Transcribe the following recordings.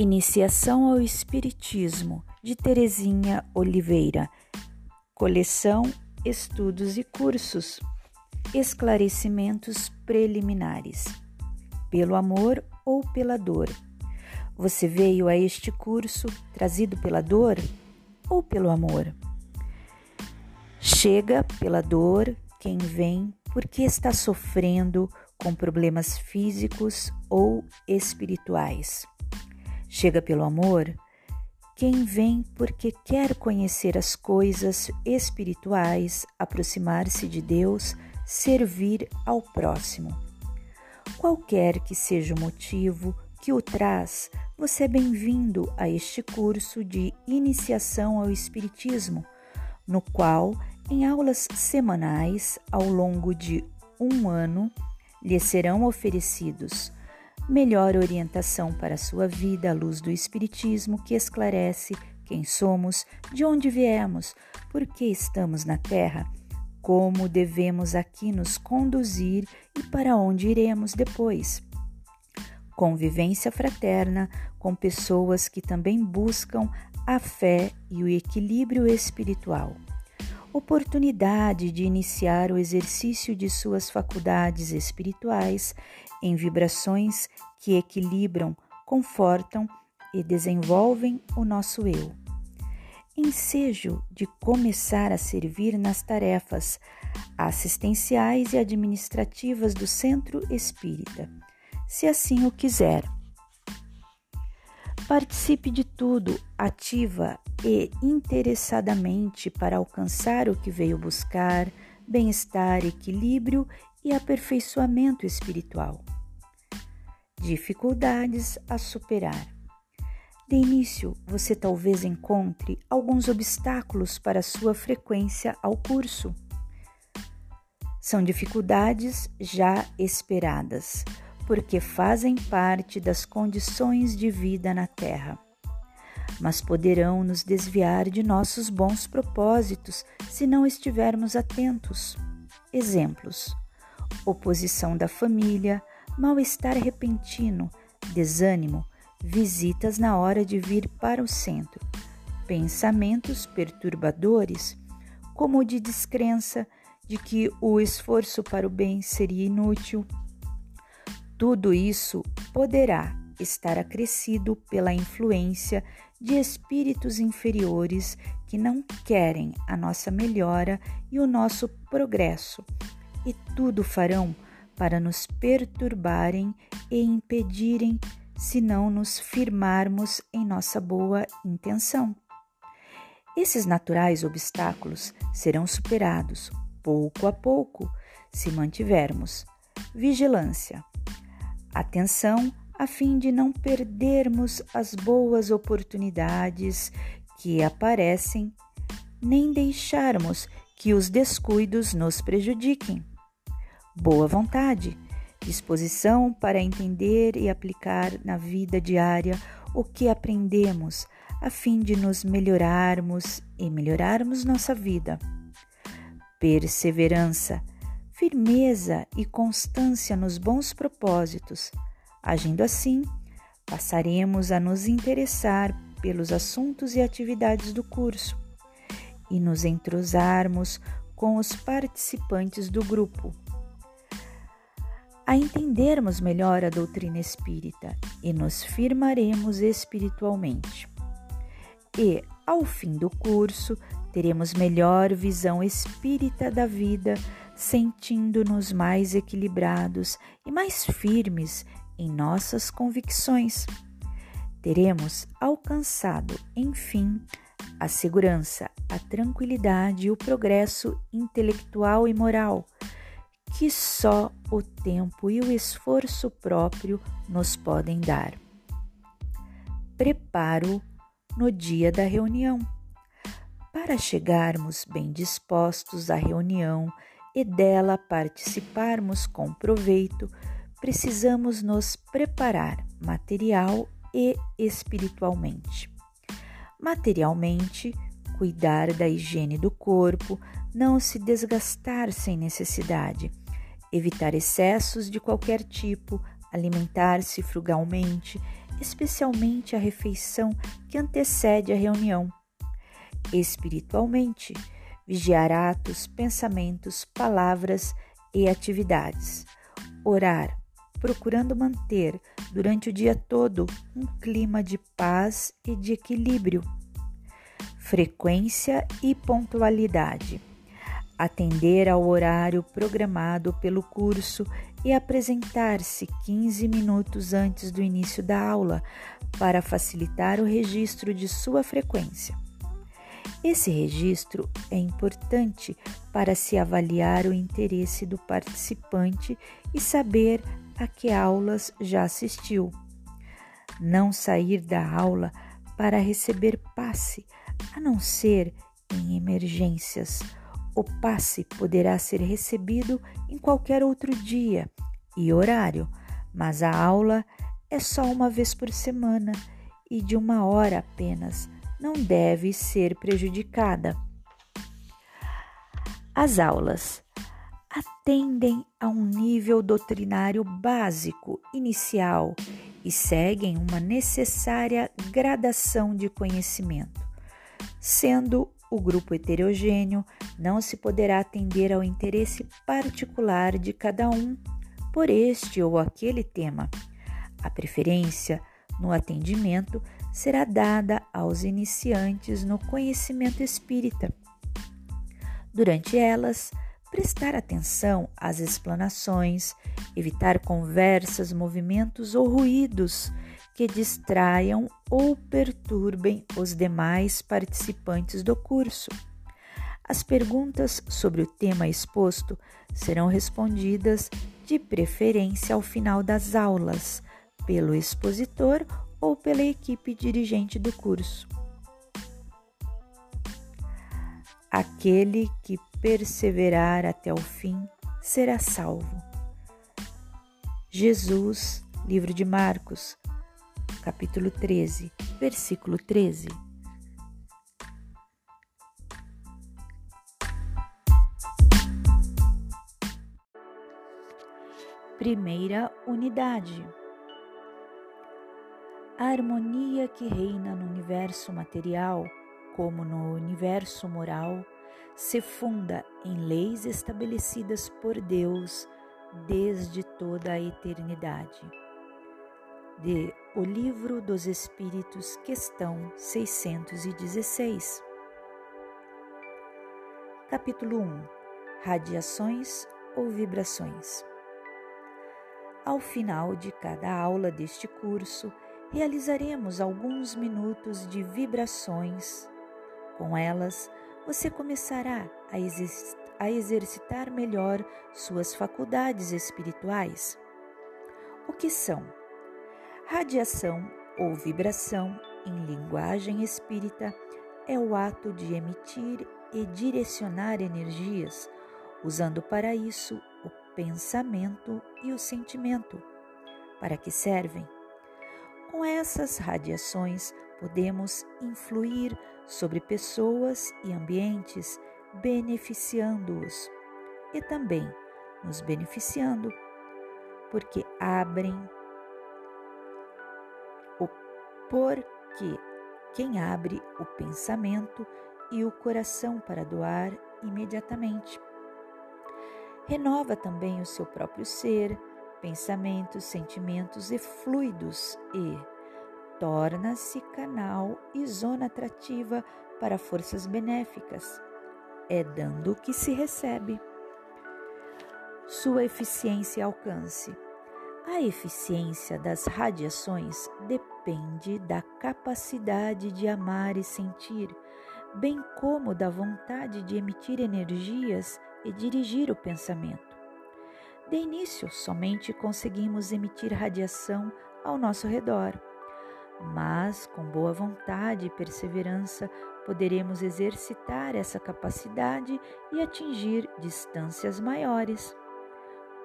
Iniciação ao Espiritismo, de Terezinha Oliveira. Coleção Estudos e Cursos. Esclarecimentos preliminares. Pelo amor ou pela dor. Você veio a este curso trazido pela dor ou pelo amor? Chega pela dor quem vem porque está sofrendo com problemas físicos ou espirituais. Chega pelo amor quem vem porque quer conhecer as coisas espirituais, aproximar-se de Deus, servir ao próximo. Qualquer que seja o motivo que o traz, você é bem-vindo a este curso de iniciação ao Espiritismo, no qual, em aulas semanais ao longo de um ano, lhe serão oferecidos melhor orientação para a sua vida à luz do Espiritismo que esclarece quem somos, de onde viemos, por que estamos na Terra, como devemos aqui nos conduzir e para onde iremos depois. Convivência fraterna com pessoas que também buscam a fé e o equilíbrio espiritual. Oportunidade de iniciar o exercício de suas faculdades espirituais em vibrações que equilibram, confortam e desenvolvem o nosso eu. Ensejo de começar a servir nas tarefas assistenciais e administrativas do Centro Espírita, se assim o quiser. Participe de tudo, ativa e interessadamente para alcançar o que veio buscar, bem-estar, equilíbrio e aperfeiçoamento espiritual dificuldades a superar. De início, você talvez encontre alguns obstáculos para sua frequência ao curso. São dificuldades já esperadas, porque fazem parte das condições de vida na Terra. Mas poderão nos desviar de nossos bons propósitos se não estivermos atentos. Exemplos: oposição da família, mal-estar repentino, desânimo, visitas na hora de vir para o centro, pensamentos perturbadores, como de descrença de que o esforço para o bem seria inútil. Tudo isso poderá estar acrescido pela influência de espíritos inferiores que não querem a nossa melhora e o nosso progresso, e tudo farão para nos perturbarem e impedirem se não nos firmarmos em nossa boa intenção. Esses naturais obstáculos serão superados pouco a pouco se mantivermos vigilância, atenção a fim de não perdermos as boas oportunidades que aparecem, nem deixarmos que os descuidos nos prejudiquem boa vontade, disposição para entender e aplicar na vida diária o que aprendemos, a fim de nos melhorarmos e melhorarmos nossa vida. Perseverança, firmeza e constância nos bons propósitos. Agindo assim, passaremos a nos interessar pelos assuntos e atividades do curso e nos entrosarmos com os participantes do grupo a entendermos melhor a doutrina espírita e nos firmaremos espiritualmente. E, ao fim do curso, teremos melhor visão espírita da vida, sentindo-nos mais equilibrados e mais firmes em nossas convicções. Teremos alcançado, enfim, a segurança, a tranquilidade e o progresso intelectual e moral que só o tempo e o esforço próprio nos podem dar. Preparo no dia da reunião. Para chegarmos bem dispostos à reunião e dela participarmos com proveito, precisamos nos preparar material e espiritualmente. Materialmente, cuidar da higiene do corpo, não se desgastar sem necessidade evitar excessos de qualquer tipo, alimentar-se frugalmente, especialmente a refeição que antecede a reunião. Espiritualmente, vigiar atos, pensamentos, palavras e atividades. Orar, procurando manter durante o dia todo um clima de paz e de equilíbrio. Frequência e pontualidade. Atender ao horário programado pelo curso e apresentar-se 15 minutos antes do início da aula para facilitar o registro de sua frequência. Esse registro é importante para se avaliar o interesse do participante e saber a que aulas já assistiu. Não sair da aula para receber passe, a não ser em emergências. O passe poderá ser recebido em qualquer outro dia e horário, mas a aula é só uma vez por semana e de uma hora apenas, não deve ser prejudicada. As aulas atendem a um nível doutrinário básico inicial e seguem uma necessária gradação de conhecimento. Sendo o grupo heterogêneo, não se poderá atender ao interesse particular de cada um por este ou aquele tema. A preferência no atendimento será dada aos iniciantes no conhecimento espírita. Durante elas, prestar atenção às explanações, evitar conversas, movimentos ou ruídos que distraiam ou perturbem os demais participantes do curso. As perguntas sobre o tema exposto serão respondidas de preferência ao final das aulas, pelo expositor ou pela equipe dirigente do curso. Aquele que perseverar até o fim será salvo. Jesus, livro de Marcos, capítulo 13, versículo 13. Primeira unidade. A harmonia que reina no universo material, como no universo moral, se funda em leis estabelecidas por Deus desde toda a eternidade. De O Livro dos Espíritos, questão 616. Capítulo 1 Radiações ou vibrações. Ao final de cada aula deste curso, realizaremos alguns minutos de vibrações. Com elas, você começará a, a exercitar melhor suas faculdades espirituais. O que são? Radiação ou vibração, em linguagem espírita, é o ato de emitir e direcionar energias, usando para isso o pensamento e o sentimento. Para que servem? Com essas radiações, podemos influir sobre pessoas e ambientes, beneficiando-os e também nos beneficiando, porque abrem o porque quem abre o pensamento e o coração para doar imediatamente. Renova também o seu próprio ser, pensamentos, sentimentos e fluidos e torna-se canal e zona atrativa para forças benéficas. É dando que se recebe. Sua eficiência e alcance. A eficiência das radiações depende da capacidade de amar e sentir, bem como da vontade de emitir energias e dirigir o pensamento. De início, somente conseguimos emitir radiação ao nosso redor mas com boa vontade e perseverança poderemos exercitar essa capacidade e atingir distâncias maiores.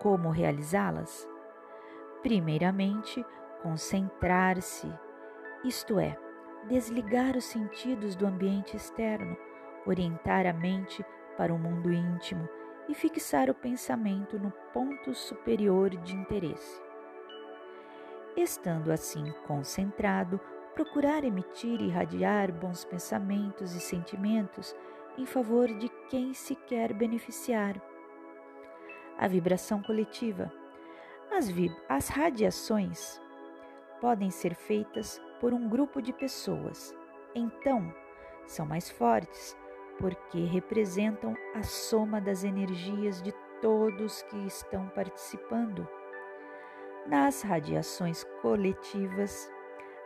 Como realizá-las? Primeiramente, concentrar-se, isto é, desligar os sentidos do ambiente externo, orientar a mente para o mundo íntimo e fixar o pensamento no ponto superior de interesse. Estando assim concentrado, procurar emitir e irradiar bons pensamentos e sentimentos em favor de quem se quer beneficiar. A vibração coletiva. As, vib as radiações podem ser feitas por um grupo de pessoas. Então, são mais fortes porque representam a soma das energias de todos que estão participando. Nas radiações coletivas,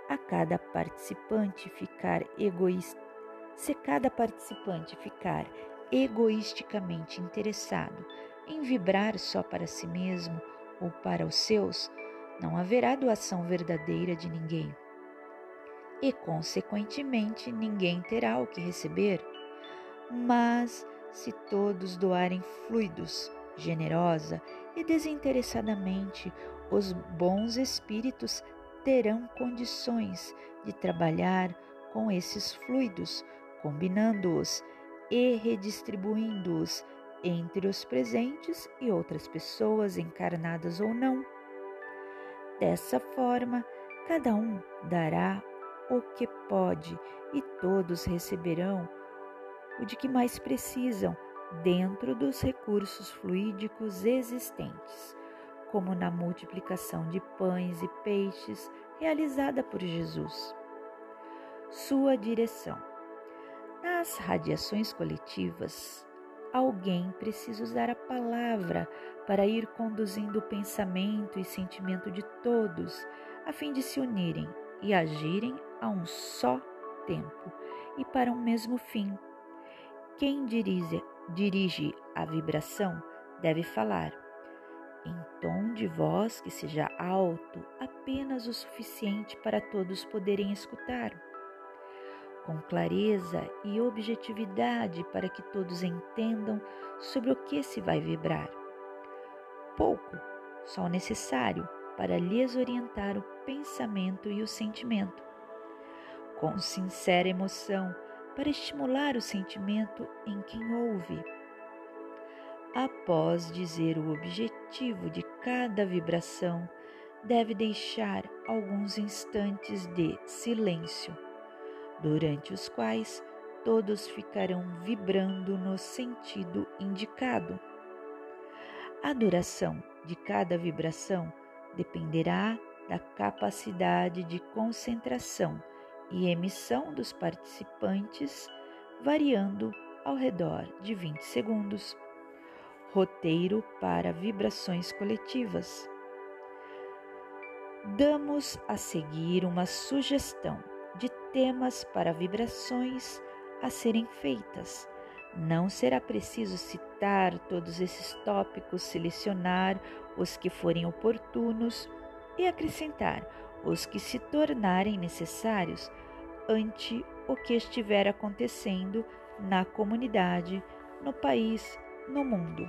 a cada participante ficar egoísta, se cada participante ficar egoisticamente interessado em vibrar só para si mesmo ou para os seus, não haverá doação verdadeira de ninguém. E, consequentemente, ninguém terá o que receber. Mas, se todos doarem fluidos, generosa e desinteressadamente, os bons espíritos terão condições de trabalhar com esses fluidos, combinando-os e redistribuindo-os entre os presentes e outras pessoas encarnadas ou não. Dessa forma, cada um dará o que pode e todos receberão o de que mais precisam dentro dos recursos fluídicos existentes como na multiplicação de pães e peixes realizada por Jesus. Sua direção. Nas radiações coletivas, alguém precisa usar a palavra para ir conduzindo o pensamento e sentimento de todos, a fim de se unirem e agirem a um só tempo e para um mesmo fim. Quem dirige, dirige a vibração deve falar em tom de voz que seja alto, apenas o suficiente para todos poderem escutar, com clareza e objetividade para que todos entendam sobre o que se vai vibrar. Pouco, só o necessário para lhes orientar o pensamento e o sentimento. Com sincera emoção, para estimular o sentimento em quem ouve Após dizer o objetivo de cada vibração, deve deixar alguns instantes de silêncio, durante os quais todos ficarão vibrando no sentido indicado. A duração de cada vibração dependerá da capacidade de concentração e emissão dos participantes, variando ao redor de 20 segundos. Roteiro para vibrações coletivas. Damos a seguir uma sugestão de temas para vibrações a serem feitas. Não será preciso citar todos esses tópicos, selecionar os que forem oportunos e acrescentar os que se tornarem necessários ante o que estiver acontecendo na comunidade, no país, no mundo.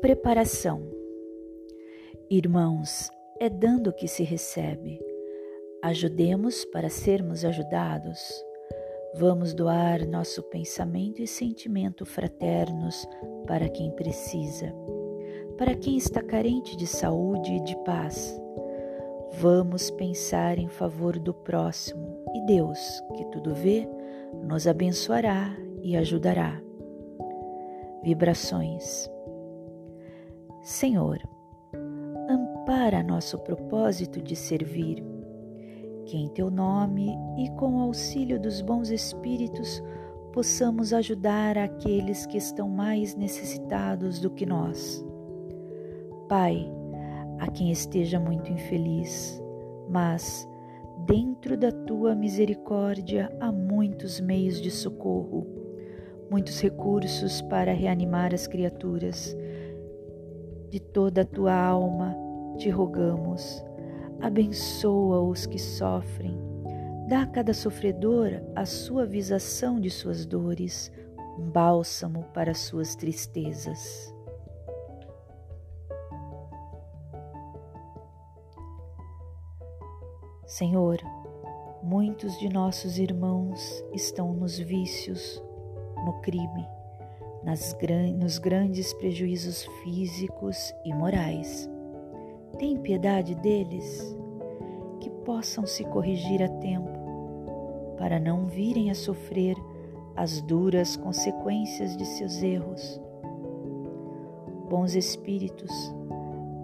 Preparação. Irmãos, é dando que se recebe. Ajudemos para sermos ajudados. Vamos doar nosso pensamento e sentimento fraternos para quem precisa para quem está carente de saúde e de paz. Vamos pensar em favor do próximo e Deus, que tudo vê, nos abençoará e ajudará. Vibrações. Senhor, ampara nosso propósito de servir, que em teu nome e com o auxílio dos bons espíritos possamos ajudar aqueles que estão mais necessitados do que nós. Pai, a quem esteja muito infeliz, mas dentro da tua misericórdia há muitos meios de socorro, muitos recursos para reanimar as criaturas. De toda a tua alma te rogamos, abençoa os que sofrem, dá a cada sofredor a suavização de suas dores, um bálsamo para suas tristezas. Senhor, Muitos de nossos irmãos estão nos vícios, no crime, nas, nos grandes prejuízos físicos e morais. Tem piedade deles, que possam se corrigir a tempo, para não virem a sofrer as duras consequências de seus erros. Bons espíritos,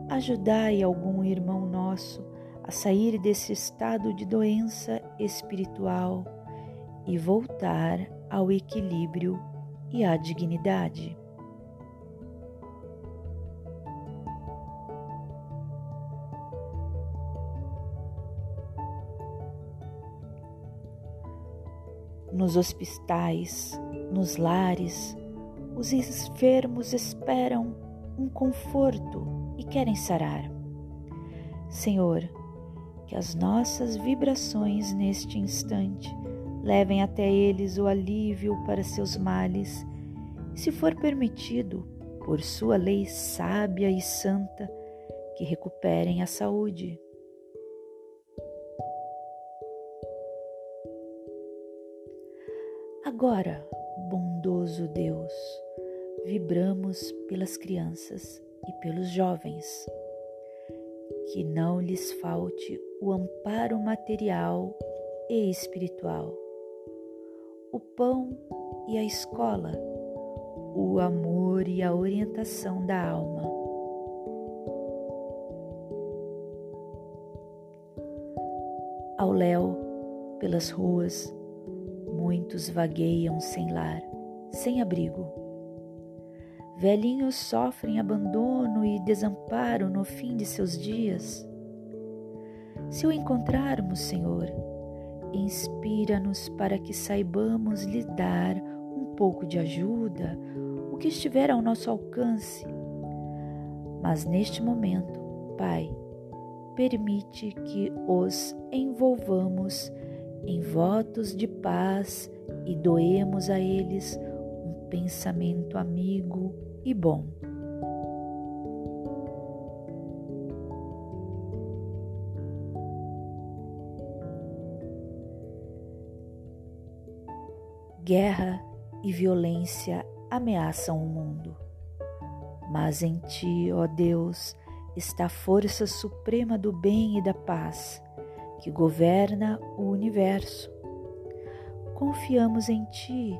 ajudai algum irmão nosso sair desse estado de doença espiritual e voltar ao equilíbrio e à dignidade. Nos hospitais, nos lares, os enfermos esperam um conforto e querem sarar. Senhor, que as nossas vibrações neste instante levem até eles o alívio para seus males, se for permitido, por sua lei sábia e santa, que recuperem a saúde. Agora, bondoso Deus, vibramos pelas crianças e pelos jovens. Que não lhes falte o amparo material e espiritual, o pão e a escola, o amor e a orientação da alma. Ao léu, pelas ruas, muitos vagueiam sem lar, sem abrigo. Velhinhos sofrem abandono e desamparo no fim de seus dias. Se o encontrarmos, Senhor, Inspira-nos para que saibamos lhe dar um pouco de ajuda, o que estiver ao nosso alcance. Mas neste momento, Pai, permite que os envolvamos em votos de paz e doemos a eles um pensamento amigo e bom. Violência ameaçam o mundo. Mas em ti, ó Deus, está a força suprema do bem e da paz, que governa o universo. Confiamos em ti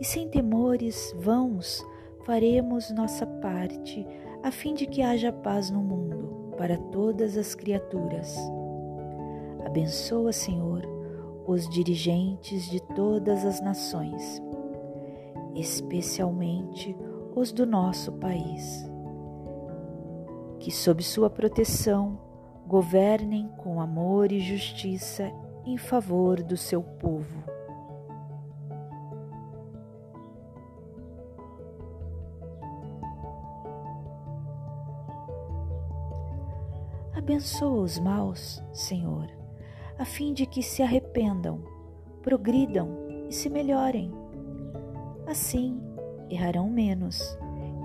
e, sem temores vãos, faremos nossa parte a fim de que haja paz no mundo para todas as criaturas. Abençoa, Senhor, os dirigentes de todas as nações, especialmente os do nosso país, que, sob sua proteção, governem com amor e justiça em favor do seu povo. Abençoa os maus, Senhor a fim de que se arrependam, progridam e se melhorem. Assim, errarão menos,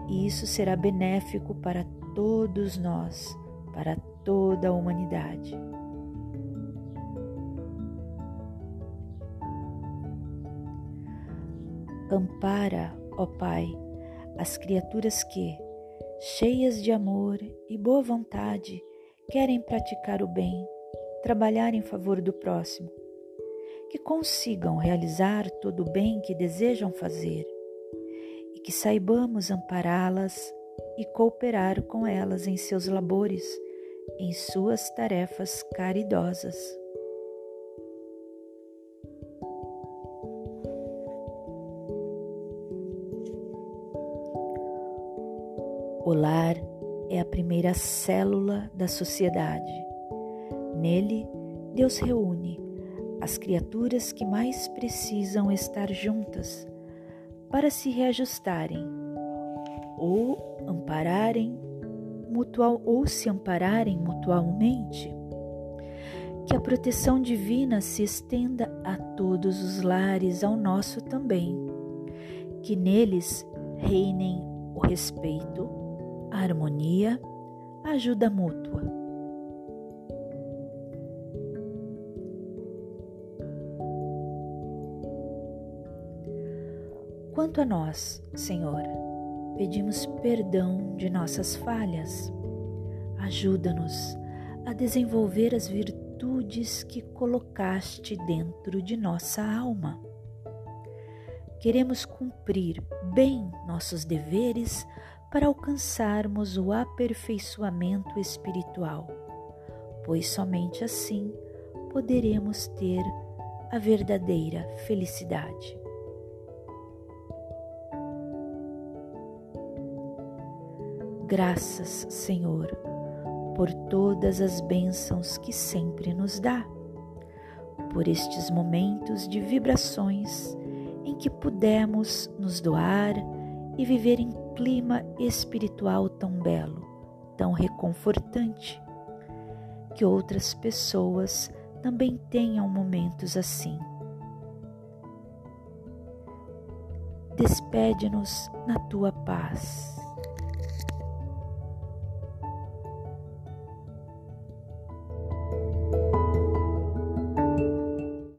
e isso será benéfico para todos nós, para toda a humanidade. Ampara, ó Pai, as criaturas que, cheias de amor e boa vontade, querem praticar o bem trabalhar em favor do próximo, que consigam realizar todo o bem que desejam fazer e que saibamos ampará-las e cooperar com elas em seus labores, em suas tarefas caridosas. O lar é a primeira célula da sociedade Nele, Deus reúne as criaturas que mais precisam estar juntas para se reajustarem ou ampararem mutual ou se ampararem mutualmente. Que a proteção divina se estenda a todos os lares, ao nosso também. Que neles reinem o respeito, a harmonia, a ajuda mútua Quanto a nós, Senhor, pedimos perdão de nossas falhas. Ajuda-nos a desenvolver as virtudes que colocaste dentro de nossa alma. Queremos cumprir bem nossos deveres para alcançarmos o aperfeiçoamento espiritual, pois somente assim poderemos ter a verdadeira felicidade. Graças, Senhor, por todas as bênçãos que sempre nos dá, por estes momentos de vibrações em que pudemos nos doar e viver em clima espiritual tão belo, tão reconfortante, que outras pessoas também tenham momentos assim. Despede-nos na tua paz